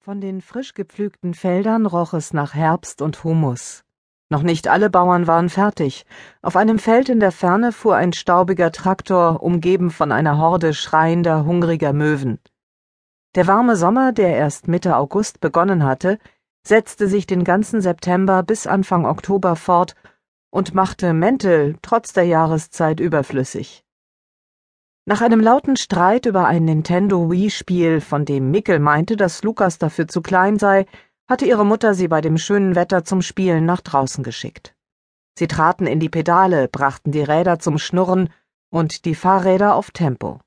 Von den frisch gepflügten Feldern roch es nach Herbst und Humus. Noch nicht alle Bauern waren fertig. Auf einem Feld in der Ferne fuhr ein staubiger Traktor, umgeben von einer Horde schreiender, hungriger Möwen. Der warme Sommer, der erst Mitte August begonnen hatte, setzte sich den ganzen September bis Anfang Oktober fort und machte Mäntel trotz der Jahreszeit überflüssig. Nach einem lauten Streit über ein Nintendo Wii-Spiel, von dem Mickel meinte, dass Lukas dafür zu klein sei, hatte ihre Mutter sie bei dem schönen Wetter zum Spielen nach draußen geschickt. Sie traten in die Pedale, brachten die Räder zum Schnurren und die Fahrräder auf Tempo.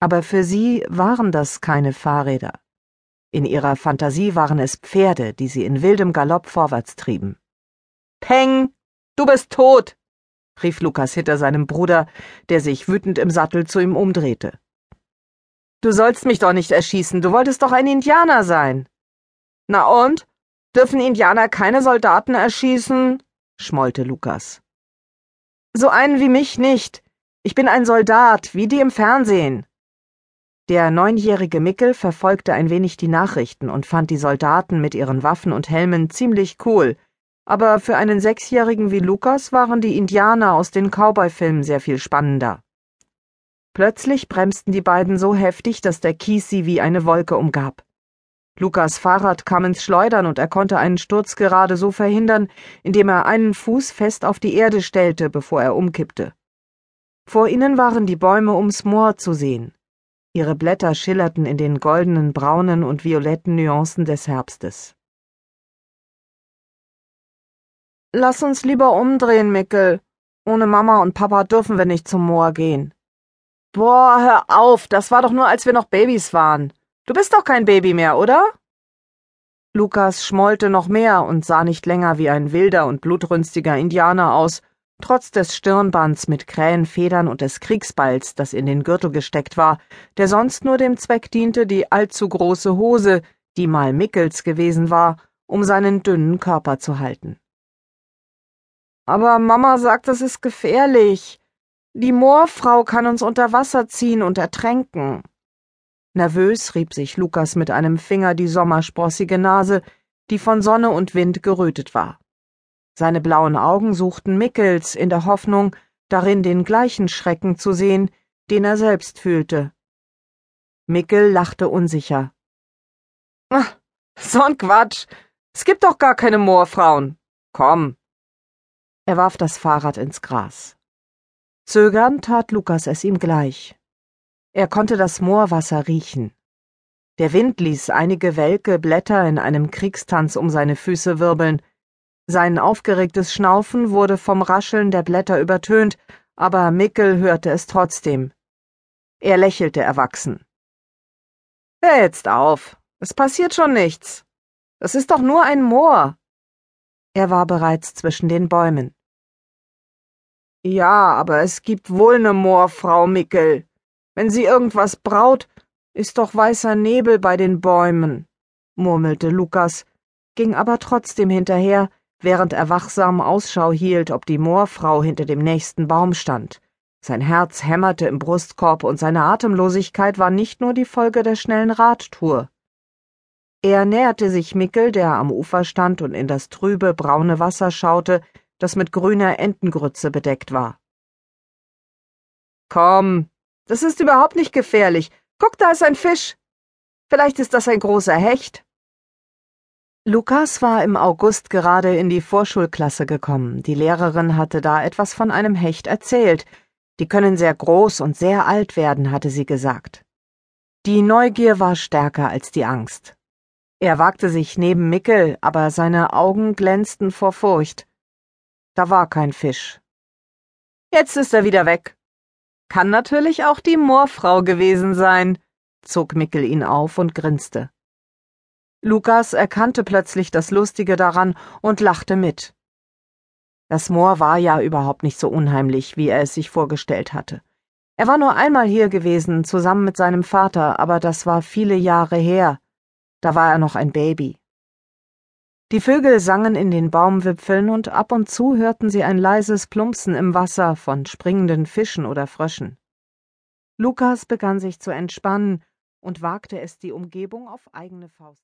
Aber für sie waren das keine Fahrräder. In ihrer Fantasie waren es Pferde, die sie in wildem Galopp vorwärts trieben. Peng, du bist tot! Rief Lukas hinter seinem Bruder, der sich wütend im Sattel zu ihm umdrehte. Du sollst mich doch nicht erschießen, du wolltest doch ein Indianer sein. Na und? Dürfen Indianer keine Soldaten erschießen? schmollte Lukas. So einen wie mich nicht. Ich bin ein Soldat, wie die im Fernsehen. Der neunjährige Mickel verfolgte ein wenig die Nachrichten und fand die Soldaten mit ihren Waffen und Helmen ziemlich cool, aber für einen Sechsjährigen wie Lukas waren die Indianer aus den Cowboy-Filmen sehr viel spannender. Plötzlich bremsten die beiden so heftig, dass der Kies sie wie eine Wolke umgab. Lukas Fahrrad kam ins Schleudern und er konnte einen Sturz gerade so verhindern, indem er einen Fuß fest auf die Erde stellte, bevor er umkippte. Vor ihnen waren die Bäume ums Moor zu sehen. Ihre Blätter schillerten in den goldenen, braunen und violetten Nuancen des Herbstes. Lass uns lieber umdrehen, Mickel. Ohne Mama und Papa dürfen wir nicht zum Moor gehen. Boah, hör auf, das war doch nur, als wir noch Babys waren. Du bist doch kein Baby mehr, oder? Lukas schmollte noch mehr und sah nicht länger wie ein wilder und blutrünstiger Indianer aus, trotz des Stirnbands mit Krähenfedern und des Kriegsballs, das in den Gürtel gesteckt war, der sonst nur dem Zweck diente, die allzu große Hose, die mal Mickels gewesen war, um seinen dünnen Körper zu halten. Aber Mama sagt, das ist gefährlich. Die Moorfrau kann uns unter Wasser ziehen und ertränken. Nervös rieb sich Lukas mit einem Finger die sommersprossige Nase, die von Sonne und Wind gerötet war. Seine blauen Augen suchten Mickels in der Hoffnung, darin den gleichen Schrecken zu sehen, den er selbst fühlte. Mickel lachte unsicher. Ach, so ein Quatsch. Es gibt doch gar keine Moorfrauen. Komm, er warf das Fahrrad ins Gras. Zögernd tat Lukas es ihm gleich. Er konnte das Moorwasser riechen. Der Wind ließ einige welke Blätter in einem Kriegstanz um seine Füße wirbeln. Sein aufgeregtes Schnaufen wurde vom Rascheln der Blätter übertönt, aber Mickel hörte es trotzdem. Er lächelte erwachsen. Hör jetzt auf. Es passiert schon nichts. Das ist doch nur ein Moor. Er war bereits zwischen den Bäumen. Ja, aber es gibt wohl ne Moorfrau Mickel. Wenn sie irgendwas braut, ist doch weißer Nebel bei den Bäumen, murmelte Lukas, ging aber trotzdem hinterher, während er wachsam Ausschau hielt, ob die Moorfrau hinter dem nächsten Baum stand. Sein Herz hämmerte im Brustkorb und seine Atemlosigkeit war nicht nur die Folge der schnellen Radtour. Er näherte sich Mickel, der am Ufer stand und in das trübe, braune Wasser schaute, das mit grüner Entengrütze bedeckt war. Komm, das ist überhaupt nicht gefährlich. Guck, da ist ein Fisch. Vielleicht ist das ein großer Hecht. Lukas war im August gerade in die Vorschulklasse gekommen. Die Lehrerin hatte da etwas von einem Hecht erzählt. Die können sehr groß und sehr alt werden, hatte sie gesagt. Die Neugier war stärker als die Angst. Er wagte sich neben Mickel, aber seine Augen glänzten vor Furcht. Da war kein Fisch. Jetzt ist er wieder weg. Kann natürlich auch die Moorfrau gewesen sein, zog Mickel ihn auf und grinste. Lukas erkannte plötzlich das Lustige daran und lachte mit. Das Moor war ja überhaupt nicht so unheimlich, wie er es sich vorgestellt hatte. Er war nur einmal hier gewesen, zusammen mit seinem Vater, aber das war viele Jahre her, da war er noch ein Baby. Die Vögel sangen in den Baumwipfeln und ab und zu hörten sie ein leises Plumpsen im Wasser von springenden Fischen oder Fröschen. Lukas begann sich zu entspannen und wagte es, die Umgebung auf eigene Faust